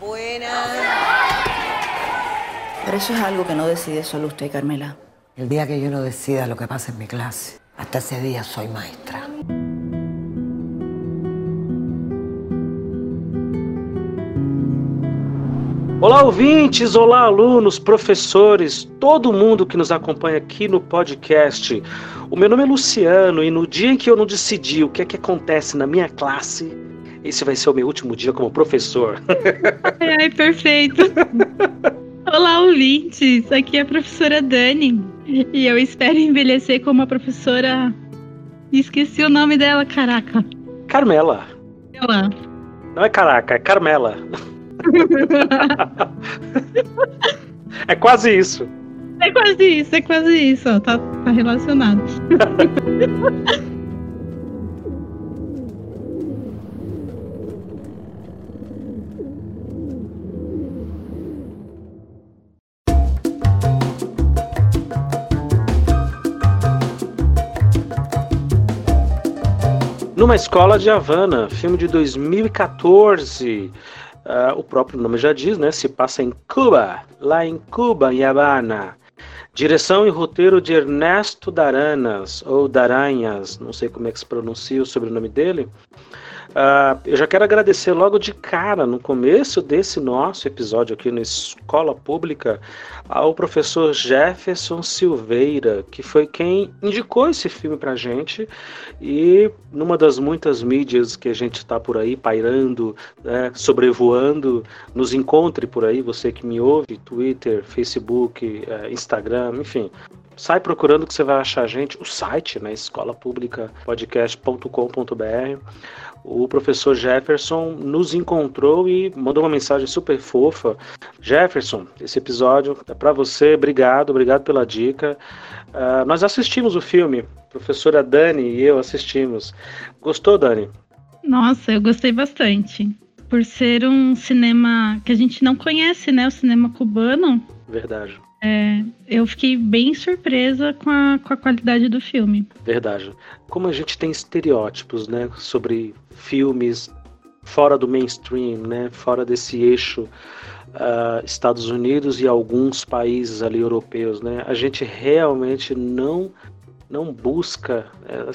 Buenas. Pero eso es algo que no decide solo usted, Carmela. El día que yo no decida lo que pasa en mi clase, hasta ese día soy maestra. Olá, ouvintes, olá, alunos, professores, todo mundo que nos acompanha aqui no podcast. O meu nome é Luciano e no dia em que eu não decidi o que é que acontece na minha classe, esse vai ser o meu último dia como professor. Ai, perfeito. Olá, ouvintes, aqui é a professora Dani e eu espero envelhecer como a professora. Esqueci o nome dela, caraca. Carmela. Ela. Não é caraca, é Carmela. é quase isso. É quase isso, é quase isso, ó, tá, tá relacionado. Numa escola de Havana, filme de 2014. Uh, o próprio nome já diz, né? Se passa em Cuba, lá em Cuba, em Havana. Direção e roteiro de Ernesto Daranas, ou Daranhas, não sei como é que se pronuncia o sobrenome dele. Uh, eu já quero agradecer logo de cara, no começo desse nosso episódio aqui na Escola Pública, ao professor Jefferson Silveira, que foi quem indicou esse filme pra gente. E numa das muitas mídias que a gente está por aí pairando, né, sobrevoando, nos encontre por aí, você que me ouve, Twitter, Facebook, eh, Instagram, enfim, sai procurando que você vai achar a gente, o site, né, escolapublicapodcast.com.br o professor Jefferson nos encontrou e mandou uma mensagem super fofa. Jefferson, esse episódio é para você, obrigado, obrigado pela dica. Uh, nós assistimos o filme, a professora Dani e eu assistimos. Gostou, Dani? Nossa, eu gostei bastante. Por ser um cinema que a gente não conhece, né? O cinema cubano. Verdade. É, eu fiquei bem surpresa com a, com a qualidade do filme. Verdade. Como a gente tem estereótipos, né, sobre filmes fora do mainstream, né, fora desse eixo uh, Estados Unidos e alguns países ali europeus, né, a gente realmente não não busca. É,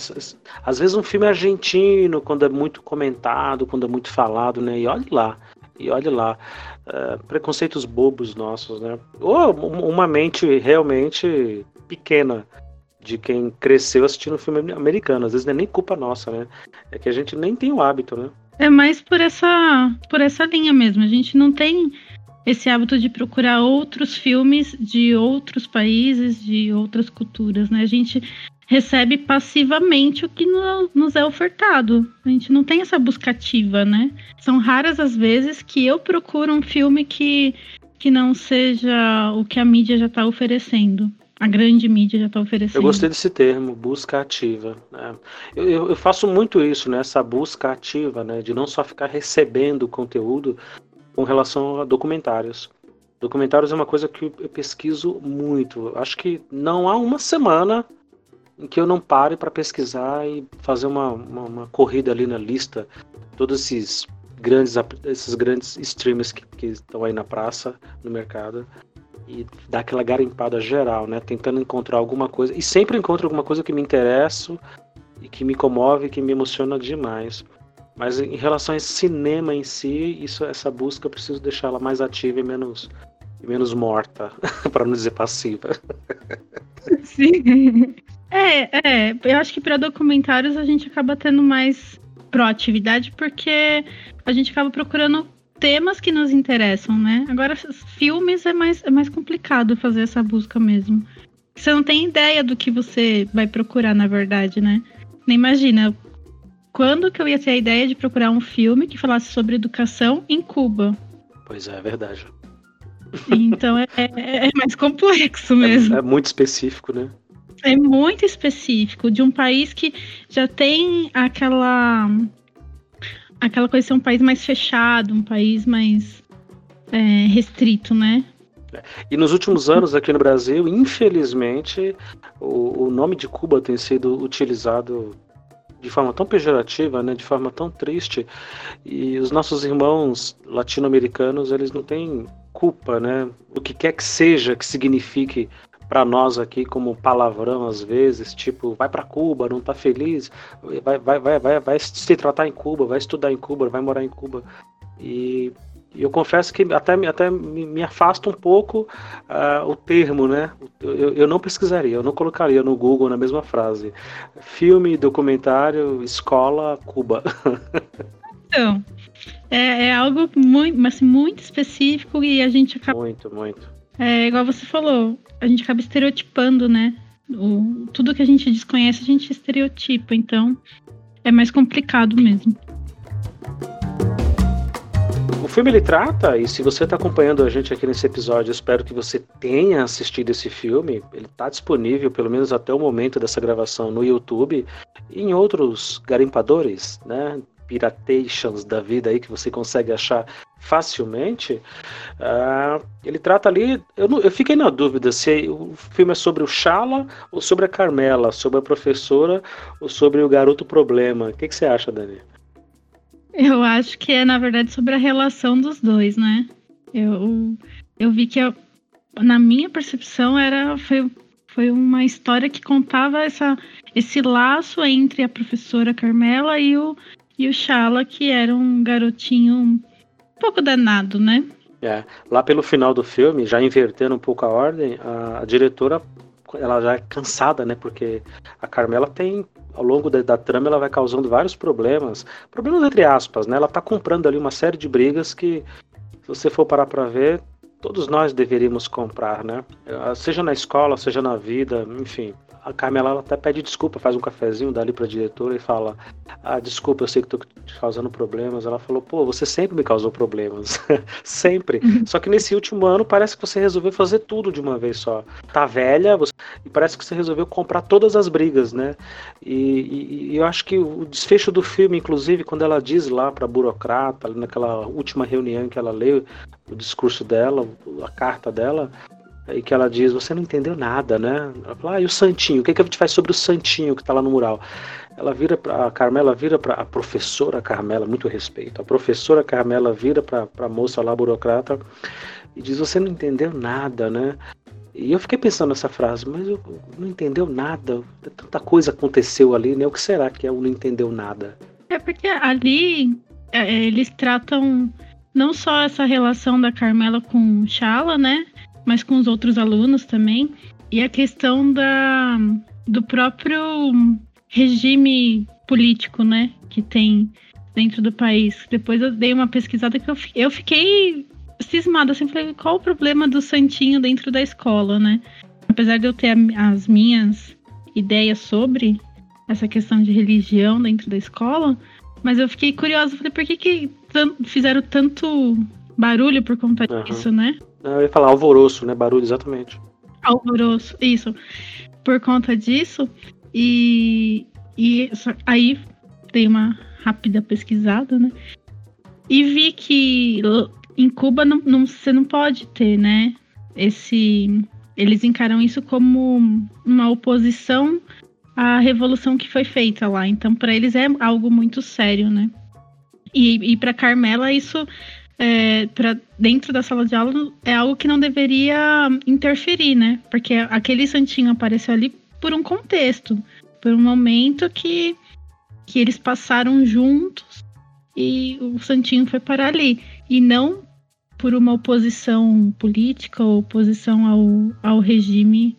às vezes um filme argentino, quando é muito comentado, quando é muito falado, né? E olhe lá, e olhe lá. Uh, preconceitos bobos nossos, né? Ou uma mente realmente pequena de quem cresceu assistindo filme americano. Às vezes não é nem culpa nossa, né? É que a gente nem tem o hábito, né? É mais por essa, por essa linha mesmo. A gente não tem esse hábito de procurar outros filmes de outros países, de outras culturas, né? A gente recebe passivamente o que nos é ofertado. A gente não tem essa busca ativa, né? São raras as vezes que eu procuro um filme que, que não seja o que a mídia já está oferecendo. A grande mídia já está oferecendo. Eu gostei desse termo, busca ativa. Né? Eu, eu, eu, faço muito isso, né? Essa busca ativa, né? De não só ficar recebendo conteúdo com relação a documentários. Documentários é uma coisa que eu pesquiso muito. Acho que não há uma semana em que eu não pare para pesquisar e fazer uma, uma, uma, corrida ali na lista, todos esses grandes, esses grandes streamers que, que estão aí na praça, no mercado, e dar aquela garimpada geral, né? Tentando encontrar alguma coisa. E sempre encontro alguma coisa que me interessa e que me comove, que me emociona demais. Mas em relação a cinema em si, isso, essa busca eu preciso deixá-la mais ativa e menos, e menos morta, para não dizer passiva. Sim. É, é, eu acho que para documentários a gente acaba tendo mais proatividade porque a gente acaba procurando temas que nos interessam, né? Agora, filmes é mais, é mais complicado fazer essa busca mesmo. Você não tem ideia do que você vai procurar, na verdade, né? Nem imagina quando que eu ia ter a ideia de procurar um filme que falasse sobre educação em Cuba. Pois é, é verdade. Então é, é, é mais complexo mesmo. É, é muito específico, né? É muito específico, de um país que já tem aquela. aquela coisa de ser um país mais fechado, um país mais é, restrito, né? E nos últimos anos aqui no Brasil, infelizmente, o, o nome de Cuba tem sido utilizado de forma tão pejorativa, né, de forma tão triste, e os nossos irmãos latino-americanos, eles não têm culpa, né, o que quer que seja que signifique para nós aqui como palavrão às vezes, tipo, vai para Cuba, não tá feliz, vai, vai, vai, vai, vai se tratar em Cuba, vai estudar em Cuba, vai morar em Cuba. E eu confesso que até, até me afasta um pouco uh, o termo, né? Eu, eu não pesquisaria, eu não colocaria no Google na mesma frase. Filme, documentário, escola, Cuba. Então, é, é algo muito, assim, muito específico e a gente acaba. Muito, muito. É igual você falou, a gente acaba estereotipando, né? O, tudo que a gente desconhece, a gente estereotipa, então é mais complicado mesmo. O filme ele trata, e se você está acompanhando a gente aqui nesse episódio, eu espero que você tenha assistido esse filme. Ele está disponível, pelo menos até o momento dessa gravação, no YouTube e em outros garimpadores, né? Piratations da vida aí que você consegue achar facilmente. Uh, ele trata ali. Eu, não, eu fiquei na dúvida se o filme é sobre o Shala ou sobre a Carmela, sobre a professora ou sobre o garoto problema. O que, que você acha, Dani? Eu acho que é, na verdade, sobre a relação dos dois, né? Eu, eu vi que, eu, na minha percepção, era foi, foi uma história que contava essa, esse laço entre a professora Carmela e o, e o Shala, que era um garotinho um pouco danado, né? É, lá pelo final do filme, já invertendo um pouco a ordem, a, a diretora ela já é cansada, né? Porque a Carmela tem ao longo da, da, trama ela vai causando vários problemas, problemas entre aspas, né? Ela tá comprando ali uma série de brigas que, se você for parar para ver, todos nós deveríamos comprar, né? Seja na escola, seja na vida, enfim a Carmela ela até pede desculpa, faz um cafezinho, dá ali pra diretora e fala: Ah, desculpa, eu sei que tô te causando problemas. Ela falou: Pô, você sempre me causou problemas. sempre. Uhum. Só que nesse último ano parece que você resolveu fazer tudo de uma vez só. Tá velha, você... e parece que você resolveu comprar todas as brigas, né? E, e, e eu acho que o desfecho do filme, inclusive, quando ela diz lá pra burocrata, naquela última reunião que ela leu o discurso dela, a carta dela, e que ela diz, você não entendeu nada, né? Ela fala, ah, e o Santinho? O que, que a gente faz sobre o Santinho que está lá no mural? Ela vira para a Carmela, vira para a professora Carmela, muito respeito. A professora Carmela vira para a moça lá, burocrata, e diz, você não entendeu nada, né? E eu fiquei pensando nessa frase, mas eu não entendeu nada. Tanta coisa aconteceu ali, né? O que será que é o não entendeu nada? É porque ali é, eles tratam não só essa relação da Carmela com Chala, né? Mas com os outros alunos também. E a questão da, do próprio regime político, né, que tem dentro do país. Depois eu dei uma pesquisada que eu, eu fiquei cismada, assim, falei, qual o problema do santinho dentro da escola, né? Apesar de eu ter as minhas ideias sobre essa questão de religião dentro da escola, mas eu fiquei curiosa, falei, por que, que fizeram tanto barulho por conta uhum. disso, né? Eu ia falar alvoroço, né? Barulho, exatamente. Alvoroço, isso. Por conta disso, e, e aí dei uma rápida pesquisada, né? E vi que em Cuba não, não, você não pode ter, né? Esse. Eles encaram isso como uma oposição à revolução que foi feita lá. Então, para eles é algo muito sério, né? E, e para Carmela, isso é, para dentro da sala de aula é algo que não deveria interferir, né? Porque aquele santinho apareceu ali por um contexto, por um momento que, que eles passaram juntos e o santinho foi para ali. E não por uma oposição política ou oposição ao, ao regime,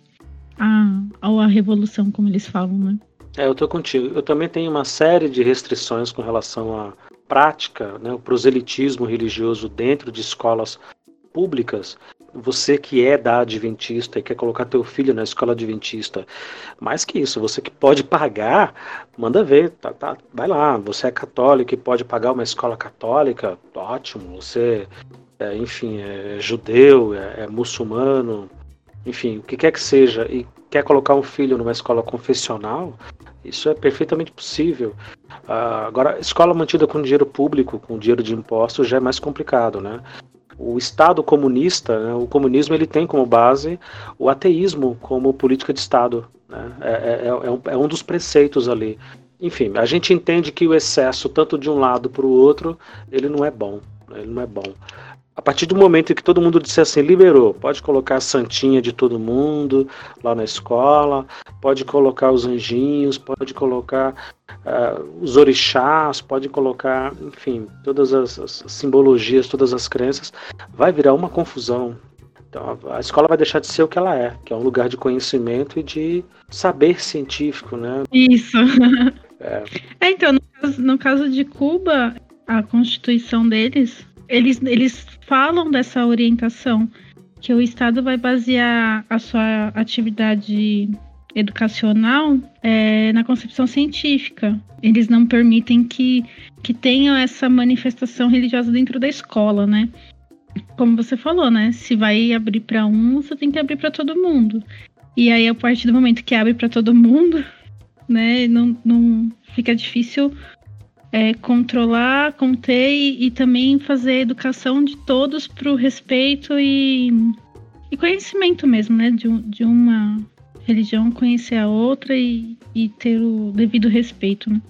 a, à revolução, como eles falam, né? É, eu tô contigo. Eu também tenho uma série de restrições com relação a prática, né, o proselitismo religioso dentro de escolas públicas, você que é da adventista e quer colocar teu filho na escola adventista, mais que isso, você que pode pagar, manda ver, tá, tá, vai lá, você é católico e pode pagar uma escola católica, ótimo, você, é, enfim, é judeu, é, é muçulmano, enfim, o que quer que seja, e quer colocar um filho numa escola confessional, isso é perfeitamente possível. Uh, agora, escola mantida com dinheiro público, com dinheiro de impostos, já é mais complicado, né? O Estado comunista, né, o comunismo, ele tem como base o ateísmo como política de Estado. Né? É, é, é, um, é um dos preceitos ali. enfim, a gente entende que o excesso, tanto de um lado para o outro, ele não é bom. Né? Ele não é bom. A partir do momento em que todo mundo disse assim, liberou, pode colocar a santinha de todo mundo lá na escola, pode colocar os anjinhos, pode colocar uh, os orixás, pode colocar, enfim, todas as, as, simbologias, todas as crenças, vai virar uma confusão. Então a, a escola vai deixar de ser o que ela é, que é um lugar de conhecimento e de saber científico, né? Isso. É, é então, no caso, no caso de Cuba, a constituição deles eles, eles falam dessa orientação, que o Estado vai basear a sua atividade educacional é, na concepção científica. Eles não permitem que, que tenha essa manifestação religiosa dentro da escola, né? Como você falou, né? Se vai abrir para um, você tem que abrir para todo mundo. E aí, a partir do momento que abre para todo mundo, né, não, não fica difícil é, controlar, conter e, e, também fazer educação de todos para o respeito e, e, conhecimento mesmo, né? De, de, uma religião conhecer a outra e, e ter o devido respeito. Né?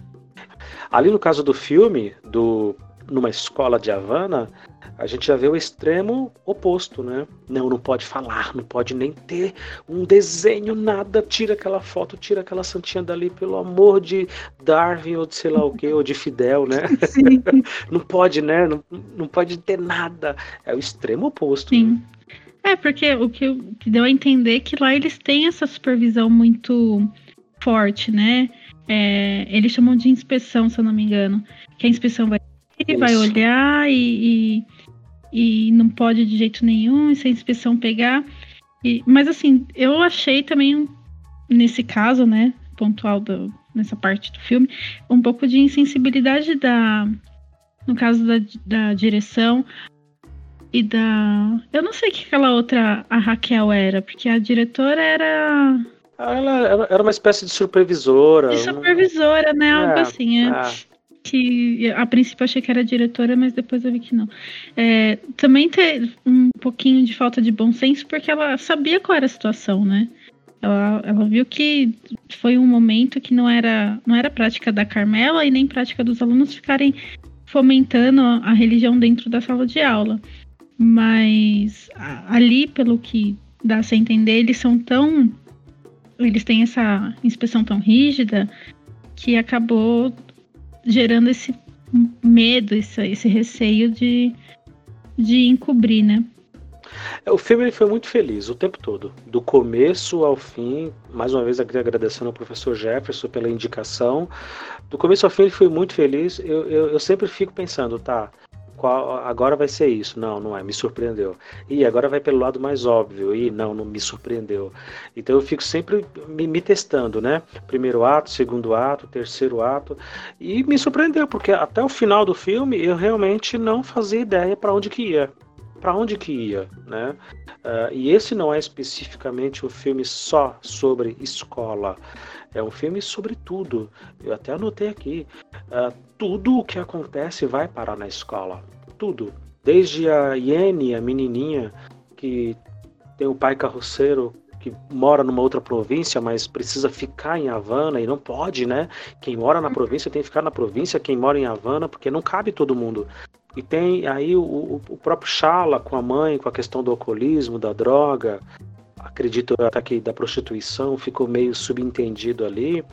Ali no caso do filme, do numa escola de Havana, a gente já vê o extremo oposto, né? Não, não pode falar, não pode nem ter um desenho, nada. Tira aquela foto, tira aquela santinha dali, pelo amor de Darwin ou de sei lá o que, ou de Fidel, né? não pode, né? Não, não pode ter nada. É o extremo oposto. Sim. Né? É, porque o que, o que deu a entender é que lá eles têm essa supervisão muito forte, né? É, eles chamam de inspeção, se eu não me engano. Que a inspeção vai, vai olhar e, e e não pode de jeito nenhum, e se a inspeção pegar. E, mas assim, eu achei também, nesse caso, né, pontual do, nessa parte do filme, um pouco de insensibilidade da. No caso da, da direção e da. Eu não sei o que aquela outra, a Raquel era, porque a diretora era. Ela era uma espécie de supervisora. De supervisora, né? Algo é, assim. É. é que a princípio achei que era diretora, mas depois eu vi que não. É, também ter um pouquinho de falta de bom senso, porque ela sabia qual era a situação, né? Ela, ela viu que foi um momento que não era, não era prática da Carmela e nem prática dos alunos ficarem fomentando a religião dentro da sala de aula. Mas ali, pelo que dá a entender, eles são tão. Eles têm essa inspeção tão rígida que acabou gerando esse medo, esse, esse receio de, de encobrir, né? É, o filme foi muito feliz o tempo todo, do começo ao fim. Mais uma vez, agradecendo ao professor Jefferson pela indicação. Do começo ao fim, ele foi muito feliz. Eu, eu, eu sempre fico pensando, tá? Qual, agora vai ser isso. Não, não é, me surpreendeu. E agora vai pelo lado mais óbvio. E não, não me surpreendeu. Então eu fico sempre me, me testando, né? Primeiro ato, segundo ato, terceiro ato. E me surpreendeu, porque até o final do filme eu realmente não fazia ideia para onde que ia para onde que ia, né? Uh, e esse não é especificamente um filme só sobre escola. É um filme sobre tudo. Eu até anotei aqui. Uh, tudo o que acontece vai parar na escola. Tudo. Desde a Iene, a menininha, que tem o pai carroceiro que mora numa outra província, mas precisa ficar em Havana e não pode, né? Quem mora na província tem que ficar na província, quem mora em Havana, porque não cabe todo mundo. E tem aí o, o próprio Chala com a mãe, com a questão do alcoolismo, da droga, acredito até que da prostituição, ficou meio subentendido ali.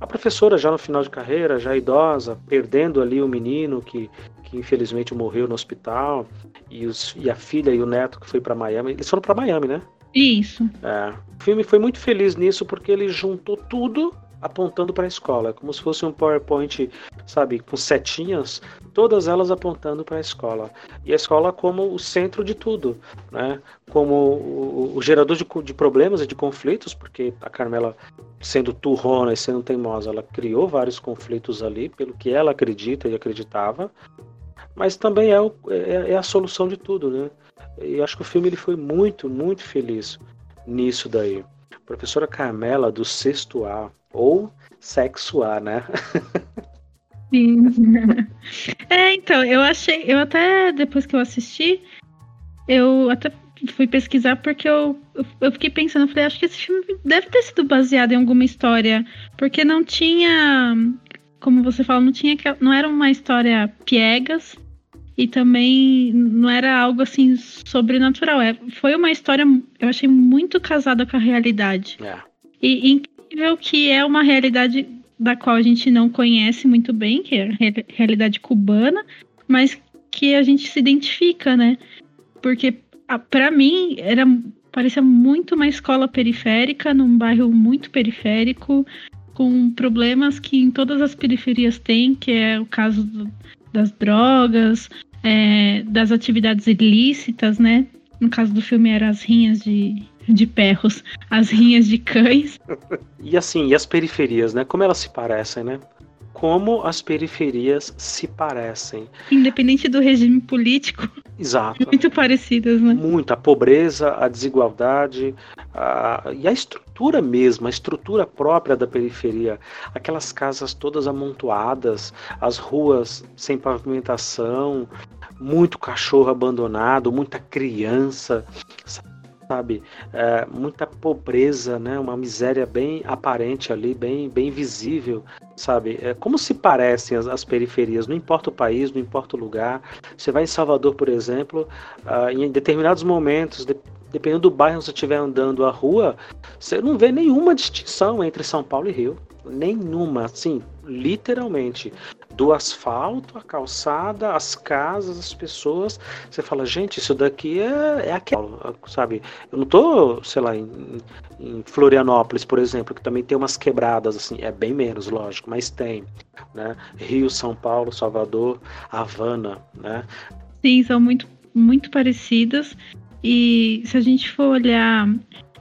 A professora já no final de carreira, já idosa, perdendo ali o menino que, que infelizmente morreu no hospital, e, os, e a filha e o neto que foi para Miami. Eles foram para Miami, né? Isso. É. O filme foi muito feliz nisso porque ele juntou tudo apontando para a escola, é como se fosse um PowerPoint, sabe, com setinhas, todas elas apontando para a escola. E a escola como o centro de tudo, né? Como o, o gerador de, de, problemas e de conflitos, porque a Carmela, sendo turrona e sendo teimosa, ela criou vários conflitos ali, pelo que ela acredita e acreditava, mas também é, o, é, é a solução de tudo, né? E acho que o filme ele foi muito, muito feliz nisso daí. Professora Carmela, do sexto A, ou sexo A, né? Sim. É, então, eu achei, eu até, depois que eu assisti, eu até fui pesquisar porque eu, eu fiquei pensando, eu falei, acho que esse filme deve ter sido baseado em alguma história, porque não tinha como você fala, não tinha não era uma história piegas e também não era algo assim sobrenatural. É, foi uma história, eu achei muito casada com a realidade. É. E incrível que é uma realidade da qual a gente não conhece muito bem, que é a realidade cubana, mas que a gente se identifica, né? Porque para mim era parecia muito uma escola periférica num bairro muito periférico com problemas que em todas as periferias tem, que é o caso do, das drogas, é, das atividades ilícitas, né? No caso do filme eram as rinhas de, de perros, as rinhas de cães. e assim, e as periferias, né? Como elas se parecem, né? Como as periferias se parecem. Independente do regime político. Exato. Muito parecidas, né? Muito. A pobreza, a desigualdade a, e a estrutura mesmo, a estrutura própria da periferia. Aquelas casas todas amontoadas, as ruas sem pavimentação, muito cachorro abandonado, muita criança, sabe? É, muita pobreza, né? Uma miséria bem aparente ali, bem, bem visível, sabe? É, como se parecem as, as, periferias, não importa o país, não importa o lugar. Você vai em Salvador, por exemplo, uh, em determinados momentos, de, dependendo do bairro que você estiver andando a rua, você não vê nenhuma distinção entre São Paulo e Rio. Nenhuma, assim, literalmente do asfalto, a calçada, as casas, as pessoas. Você fala, gente, isso daqui é, é aquilo, sabe? Eu não tô, sei lá, em, em, Florianópolis, por exemplo, que também tem umas quebradas, assim, é bem menos, lógico, mas tem, né? Rio, São Paulo, Salvador, Havana, né? Sim, são muito, muito parecidas. E se a gente for olhar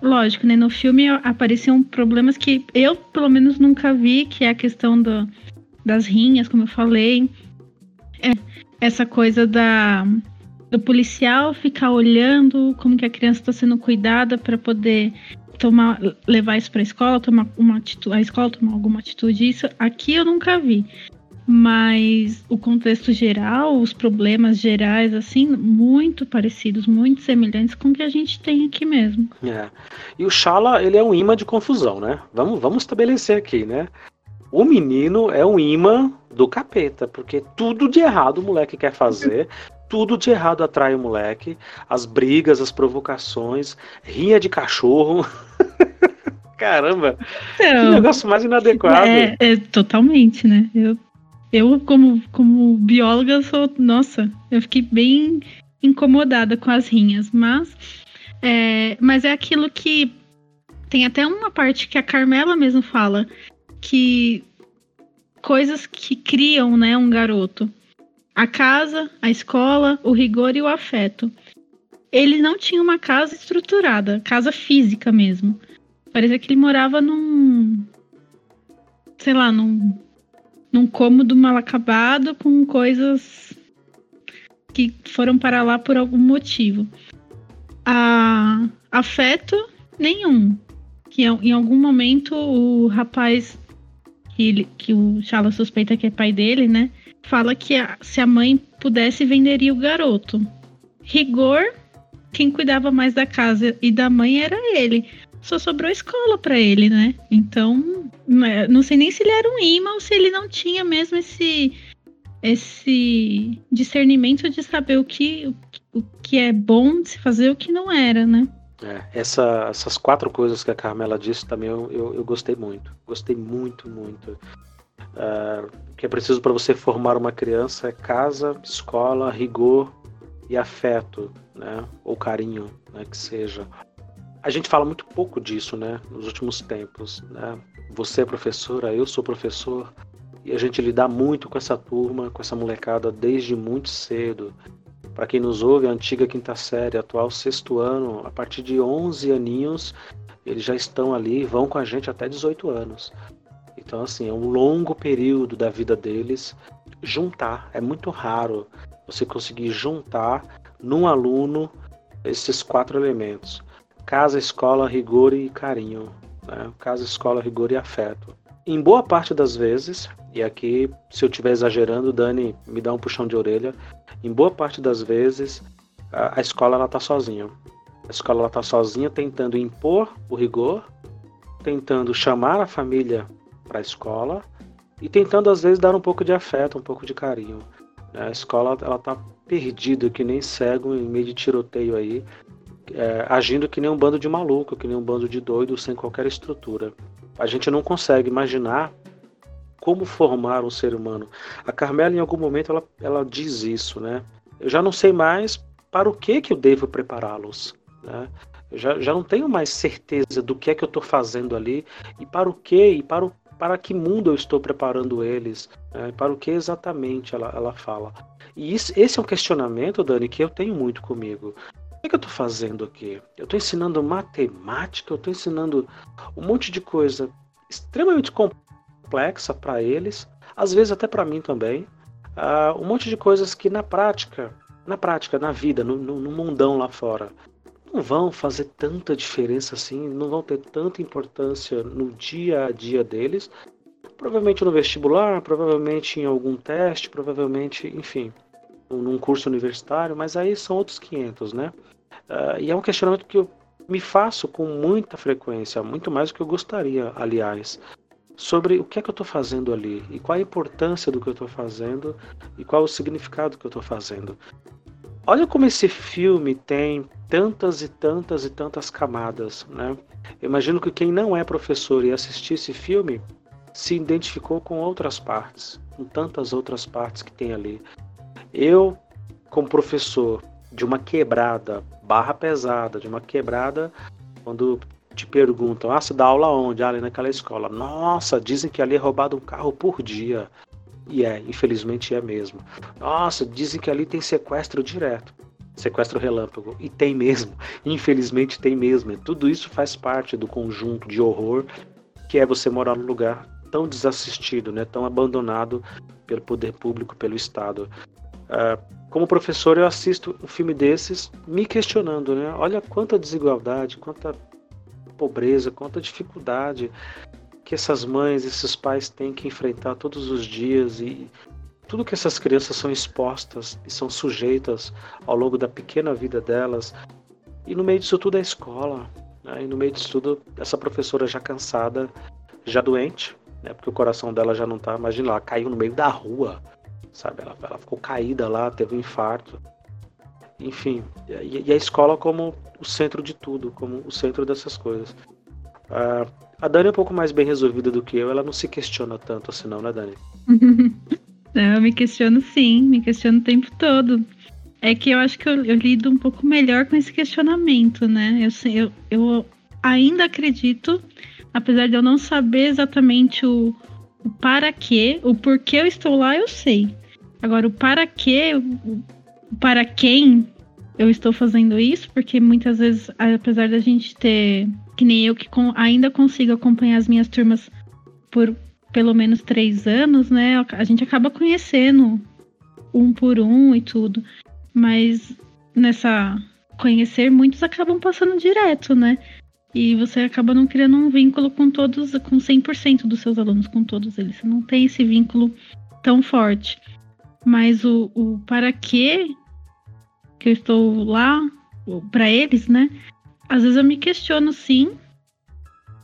lógico, né? No filme apareciam problemas que eu, pelo menos, nunca vi, que é a questão do, das rinhas, como eu falei. É, essa coisa da, do policial ficar olhando como que a criança está sendo cuidada para poder tomar, levar isso para a escola, tomar uma atitude, a escola tomar alguma atitude. Isso aqui eu nunca vi. Mas o contexto geral, os problemas gerais, assim, muito parecidos, muito semelhantes com o que a gente tem aqui mesmo. É. E o Shala, ele é um imã de confusão, né? Vamos, vamos estabelecer aqui, né? O menino é um imã do capeta, porque tudo de errado o moleque quer fazer, tudo de errado atrai o moleque, as brigas, as provocações, rinha de cachorro. Caramba, então, que negócio mais inadequado. É, é, totalmente, né? Eu, eu como, como bióloga, sou. Nossa, eu fiquei bem incomodada com as rinhas, mas. É, mas é aquilo que. Tem até uma parte que a Carmela mesmo fala que coisas que criam, né, um garoto. A casa, a escola, o rigor e o afeto. Ele não tinha uma casa estruturada, casa física mesmo. Parecia que ele morava num sei lá, num num cômodo mal acabado com coisas que foram para lá por algum motivo. A afeto nenhum. Que em algum momento o rapaz que, ele, que o Chala suspeita que é pai dele, né? Fala que a, se a mãe pudesse, venderia o garoto. Rigor, quem cuidava mais da casa e da mãe era ele. Só sobrou escola para ele, né? Então, é, não sei nem se ele era um imã ou se ele não tinha mesmo esse esse discernimento de saber o que, o que é bom de se fazer o que não era, né? É, essa, essas quatro coisas que a Carmela disse também eu, eu, eu gostei muito. Gostei muito, muito. Uh, o que é preciso para você formar uma criança é casa, escola, rigor e afeto, né? Ou carinho, né? Que seja. A gente fala muito pouco disso, né? Nos últimos tempos, né? Você é professora, eu sou professor e a gente lidar muito com essa turma, com essa molecada desde muito cedo. Para quem nos ouve, a antiga quinta série, atual sexto ano, a partir de 11 aninhos, eles já estão ali, vão com a gente até 18 anos. Então, assim, é um longo período da vida deles juntar. É muito raro você conseguir juntar num aluno esses quatro elementos: casa, escola, rigor e carinho. Né? Casa, escola, rigor e afeto. Em boa parte das vezes, e aqui, se eu estiver exagerando, Dani, me dá um puxão de orelha. Em boa parte das vezes, a, a escola ela está sozinha. A escola está sozinha, tentando impor o rigor, tentando chamar a família para a escola, e tentando às vezes dar um pouco de afeto, um pouco de carinho. A escola ela tá perdida, que nem cego em meio de tiroteio aí, é, agindo que nem um bando de maluco, que nem um bando de doido sem qualquer estrutura. A gente não consegue imaginar como formar um ser humano. A Carmela, em algum momento, ela, ela diz isso, né? Eu já não sei mais para o que, que eu devo prepará-los, né? Eu já, já não tenho mais certeza do que é que eu estou fazendo ali e para o que e para, o, para que mundo eu estou preparando eles, né? para o que exatamente ela, ela fala. E isso, esse é um questionamento, Dani, que eu tenho muito comigo. Que, que eu estou fazendo aqui? Eu estou ensinando matemática, eu estou ensinando um monte de coisa extremamente complexa para eles, às vezes até para mim também. Uh, um monte de coisas que na prática, na prática, na vida, no, no, no mundão lá fora, não vão fazer tanta diferença assim, não vão ter tanta importância no dia a dia deles. Provavelmente no vestibular, provavelmente em algum teste, provavelmente, enfim, num curso universitário, mas aí são outros 500, né? Uh, e é um questionamento que eu me faço com muita frequência, muito mais do que eu gostaria, aliás, sobre o que é que eu estou fazendo ali e qual a importância do que eu estou fazendo e qual o significado que eu estou fazendo. Olha como esse filme tem tantas e tantas e tantas camadas, né? Eu imagino que quem não é professor e assistir esse filme se identificou com outras partes, com tantas outras partes que tem ali. Eu, como professor de uma quebrada, barra pesada, de uma quebrada, quando te perguntam, ah, você dá aula onde? Ah, ali naquela escola. Nossa, dizem que ali é roubado um carro por dia. E é, infelizmente é mesmo. Nossa, dizem que ali tem sequestro direto. Sequestro relâmpago. E tem mesmo. Infelizmente tem mesmo. Tudo isso faz parte do conjunto de horror que é você morar num lugar tão desassistido, né, tão abandonado pelo poder público, pelo Estado. Uh, como professor, eu assisto um filme desses me questionando, né? Olha quanta desigualdade, quanta pobreza, quanta dificuldade que essas mães, esses pais têm que enfrentar todos os dias e tudo que essas crianças são expostas e são sujeitas ao longo da pequena vida delas. E no meio disso tudo a escola, né? e no meio disso tudo essa professora já cansada, já doente, né? porque o coração dela já não tá, imagina, ela caiu no meio da rua, sabe? Ela, ela ficou caída lá, teve um infarto. Enfim, e, a escola como o centro de tudo, como o centro dessas coisas. Uh, a Dani é um pouco mais bem resolvida do que eu, ela não se questiona tanto assim, não, né, Dani? eu me questiono sim, me questiono o tempo todo. É que eu acho que eu, eu lido um pouco melhor com esse questionamento, né? Eu, eu, eu ainda acredito, apesar de eu não saber exatamente o, o para quê, o porquê eu estou lá, eu sei. Agora, o para quê, o, para quem eu estou fazendo isso, porque muitas vezes, apesar da gente ter que nem eu que com, ainda consigo acompanhar as minhas turmas por pelo menos três anos, né? A gente acaba conhecendo um por um e tudo. Mas nessa conhecer, muitos acabam passando direto, né? E você acaba não criando um vínculo com todos, com 100% dos seus alunos, com todos eles. Você não tem esse vínculo tão forte. Mas o, o para quê que eu estou lá, para eles, né? às vezes eu me questiono sim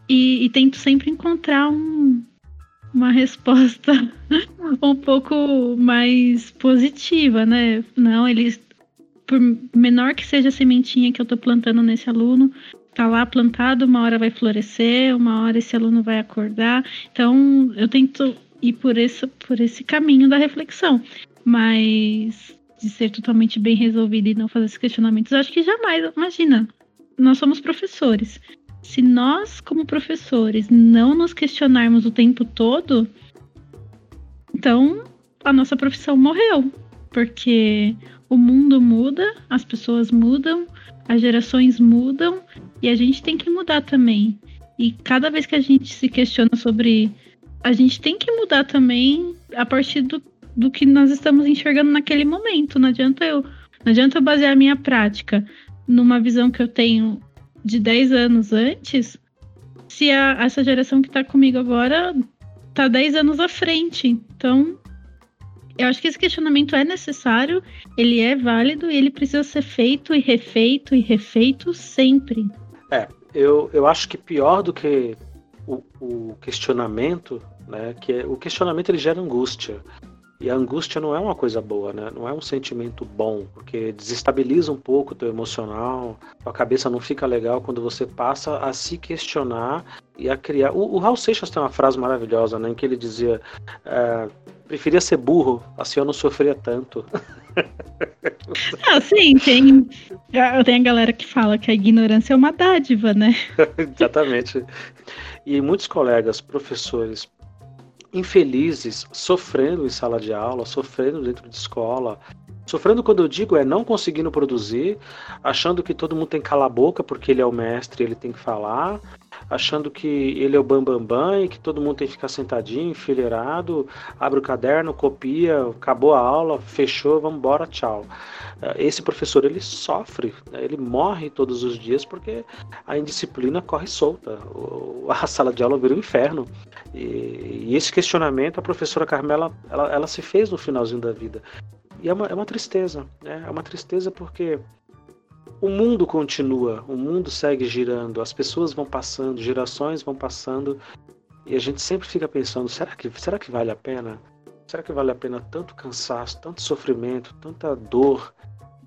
e, e tento sempre encontrar um, uma resposta um pouco mais positiva, né? Não, eles, por menor que seja a sementinha que eu tô plantando nesse aluno, tá lá plantado, uma hora vai florescer, uma hora esse aluno vai acordar. Então, eu tento ir por esse, por esse caminho da reflexão. Mas de ser totalmente bem resolvido e não fazer esses questionamentos, eu acho que jamais, imagina, nós somos professores. Se nós, como professores, não nos questionarmos o tempo todo, então a nossa profissão morreu. Porque o mundo muda, as pessoas mudam, as gerações mudam e a gente tem que mudar também. E cada vez que a gente se questiona sobre. A gente tem que mudar também a partir do, do que nós estamos enxergando naquele momento. Não adianta eu. Não adianta eu basear a minha prática numa visão que eu tenho de 10 anos antes, se a, essa geração que está comigo agora está 10 anos à frente. Então, eu acho que esse questionamento é necessário, ele é válido e ele precisa ser feito e refeito e refeito sempre. É, eu, eu acho que pior do que o, o questionamento, né? Que é, o questionamento ele gera angústia. E a angústia não é uma coisa boa, né? Não é um sentimento bom, porque desestabiliza um pouco o teu emocional, a cabeça não fica legal quando você passa a se questionar e a criar. O, o Raul Seixas tem uma frase maravilhosa, né? Em que ele dizia: é, preferia ser burro, assim eu não sofria tanto. Ah, sim, tem. Tem a galera que fala que a ignorância é uma dádiva, né? Exatamente. E muitos colegas, professores, infelizes, sofrendo em sala de aula, sofrendo dentro de escola. Sofrendo quando eu digo é não conseguindo produzir, achando que todo mundo tem que calar a boca porque ele é o mestre, ele tem que falar, achando que ele é o bambambam bam, bam, e que todo mundo tem que ficar sentadinho, enfileirado, abre o caderno, copia, acabou a aula, fechou, vamos embora, tchau. Eh, esse professor ele sofre, né? ele morre todos os dias porque a indisciplina corre solta, a sala de aula vira um inferno. E, esse questionamento a professora Carmela ela, ela, se fez no finalzinho da vida. E é uma, é uma tristeza, né? é uma tristeza porque o mundo continua, o mundo segue girando, as pessoas vão passando, gerações vão passando, e a gente sempre fica pensando: será que, será que vale a pena? Será que vale a pena tanto cansaço, tanto sofrimento, tanta dor,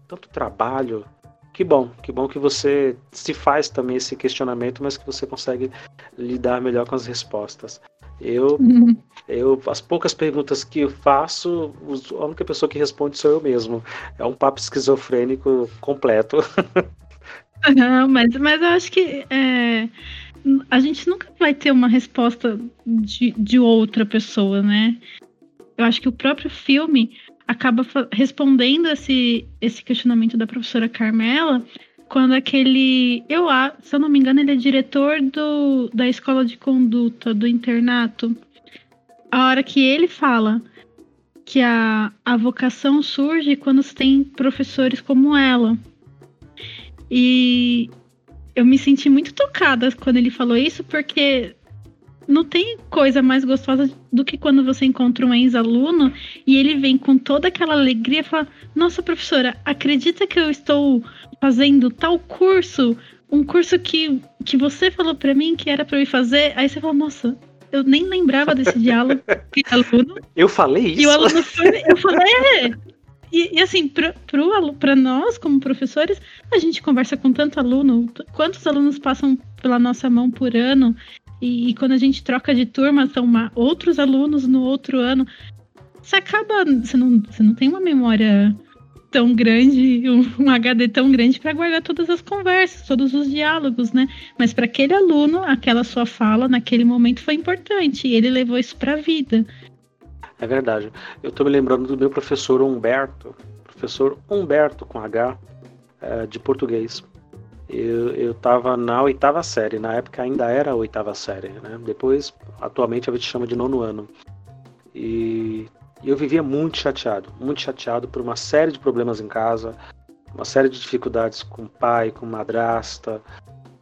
tanto trabalho? Que bom, que bom que você se faz também esse questionamento, mas que você consegue lidar melhor com as respostas. Eu, uhum. eu, as poucas perguntas que eu faço, a única pessoa que responde sou eu mesmo. É um papo esquizofrênico completo. Não, mas, mas eu acho que é, a gente nunca vai ter uma resposta de, de outra pessoa, né? Eu acho que o próprio filme acaba respondendo esse, esse questionamento da professora Carmela quando aquele. Eu, se eu não me engano, ele é diretor do, da escola de conduta do internato. A hora que ele fala que a, a vocação surge quando se tem professores como ela. E eu me senti muito tocada quando ele falou isso, porque não tem coisa mais gostosa do que quando você encontra um ex-aluno e ele vem com toda aquela alegria e fala: Nossa, professora, acredita que eu estou fazendo tal curso? Um curso que, que você falou para mim que era para eu ir fazer. Aí você fala: Nossa, eu nem lembrava desse diálogo com o aluno. Eu falei isso. E o aluno foi. Eu falei: É. E, e, assim, para nós, como professores, a gente conversa com tanto aluno. Quantos alunos passam pela nossa mão por ano? E, e, quando a gente troca de turma, são uma, outros alunos no outro ano. Você acaba. Você não, você não tem uma memória tão grande, um, um HD tão grande para guardar todas as conversas, todos os diálogos, né? Mas para aquele aluno, aquela sua fala naquele momento foi importante e ele levou isso para a vida. É verdade. Eu estou me lembrando do meu professor Humberto, professor Humberto com H, é, de português eu estava na oitava série, na época ainda era a oitava série, né? Depois, atualmente a gente chama de nono ano. E, eu vivia muito chateado, muito chateado por uma série de problemas em casa, uma série de dificuldades com o pai, com madrasta,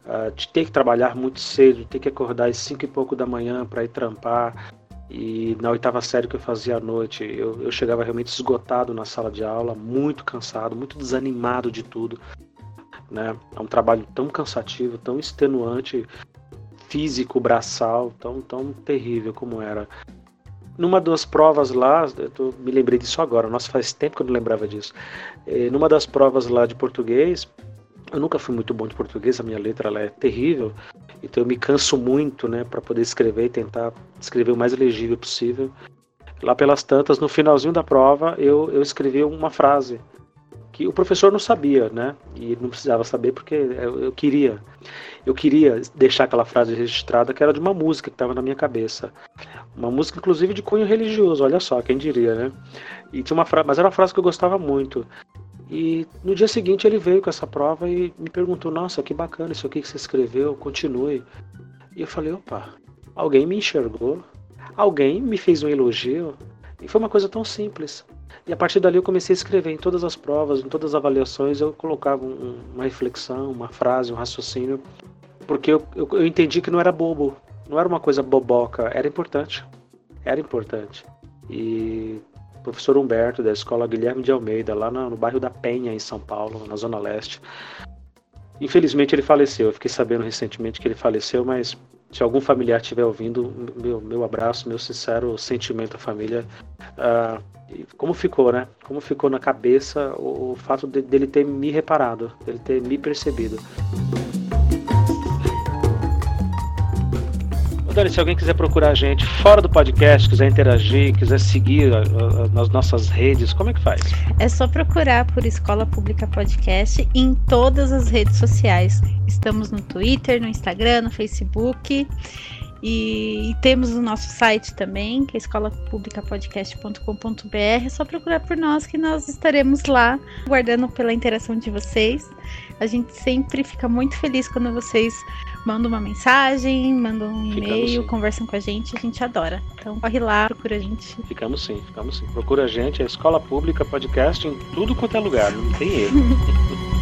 uh, de ter que trabalhar muito cedo, de ter que acordar às cinco e pouco da manhã para ir trampar. E na oitava série que eu fazia à noite, eu, eu chegava realmente esgotado na sala de aula, muito cansado, muito desanimado de tudo né? É um trabalho tão cansativo, tão extenuante, físico, braçal, tão, tão terrível como era. Numa das provas lá, eu tô, me lembrei disso agora, nossa, faz tempo que eu não lembrava disso. E, numa das provas lá de português, eu nunca fui muito bom de português, a minha letra ela é terrível, então eu me canso muito, né, para poder escrever e tentar escrever o mais legível possível. Lá pelas tantas, no finalzinho da prova, eu, eu escrevi uma frase que o professor não sabia, né? E não precisava saber porque eu, eu queria. Eu queria deixar aquela frase registrada que era de uma música que estava na minha cabeça. Uma música, inclusive, de cunho religioso, olha só, quem diria, né? E tinha uma frase, mas era uma frase que eu gostava muito. E no dia seguinte ele veio com essa prova e me perguntou: Nossa, que bacana isso aqui que você escreveu, continue. E eu falei: opa, alguém me enxergou, alguém me fez um elogio. E foi uma coisa tão simples. E a partir dali eu comecei a escrever em todas as provas, em todas as avaliações, eu colocava um, uma reflexão, uma frase, um raciocínio, porque eu, eu, eu, entendi que não era bobo, não era uma coisa boboca, era importante. Era importante. E o professor Humberto, da escola Guilherme de Almeida, lá no, no bairro da Penha, em São Paulo, na Zona Leste, Infelizmente ele faleceu. Eu fiquei sabendo recentemente que ele faleceu, mas se algum familiar estiver ouvindo, meu, meu abraço, meu sincero sentimento à família. Uh, como ficou, né? Como ficou na cabeça o, o fato de, dele ter me reparado, dele ter me percebido. Dani, se alguém quiser procurar a gente fora do podcast, quiser interagir, quiser seguir a, a, nas nossas redes, como é que faz? É só procurar por Escola Pública Podcast em todas as redes sociais. Estamos no Twitter, no Instagram, no Facebook. E, e, temos o nosso site também, que é escolapublicapodcast.com.br. É só procurar por nós que nós estaremos lá, guardando pela interação de vocês. A gente sempre fica muito feliz quando vocês mandam uma mensagem, mandam um e-mail, conversam com a gente, a gente adora. Então corre lá, procura a gente. Ficamos sim, ficamos sim. Procura a gente, a Escola Pública Podcast em tudo quanto é lugar, não tem erro.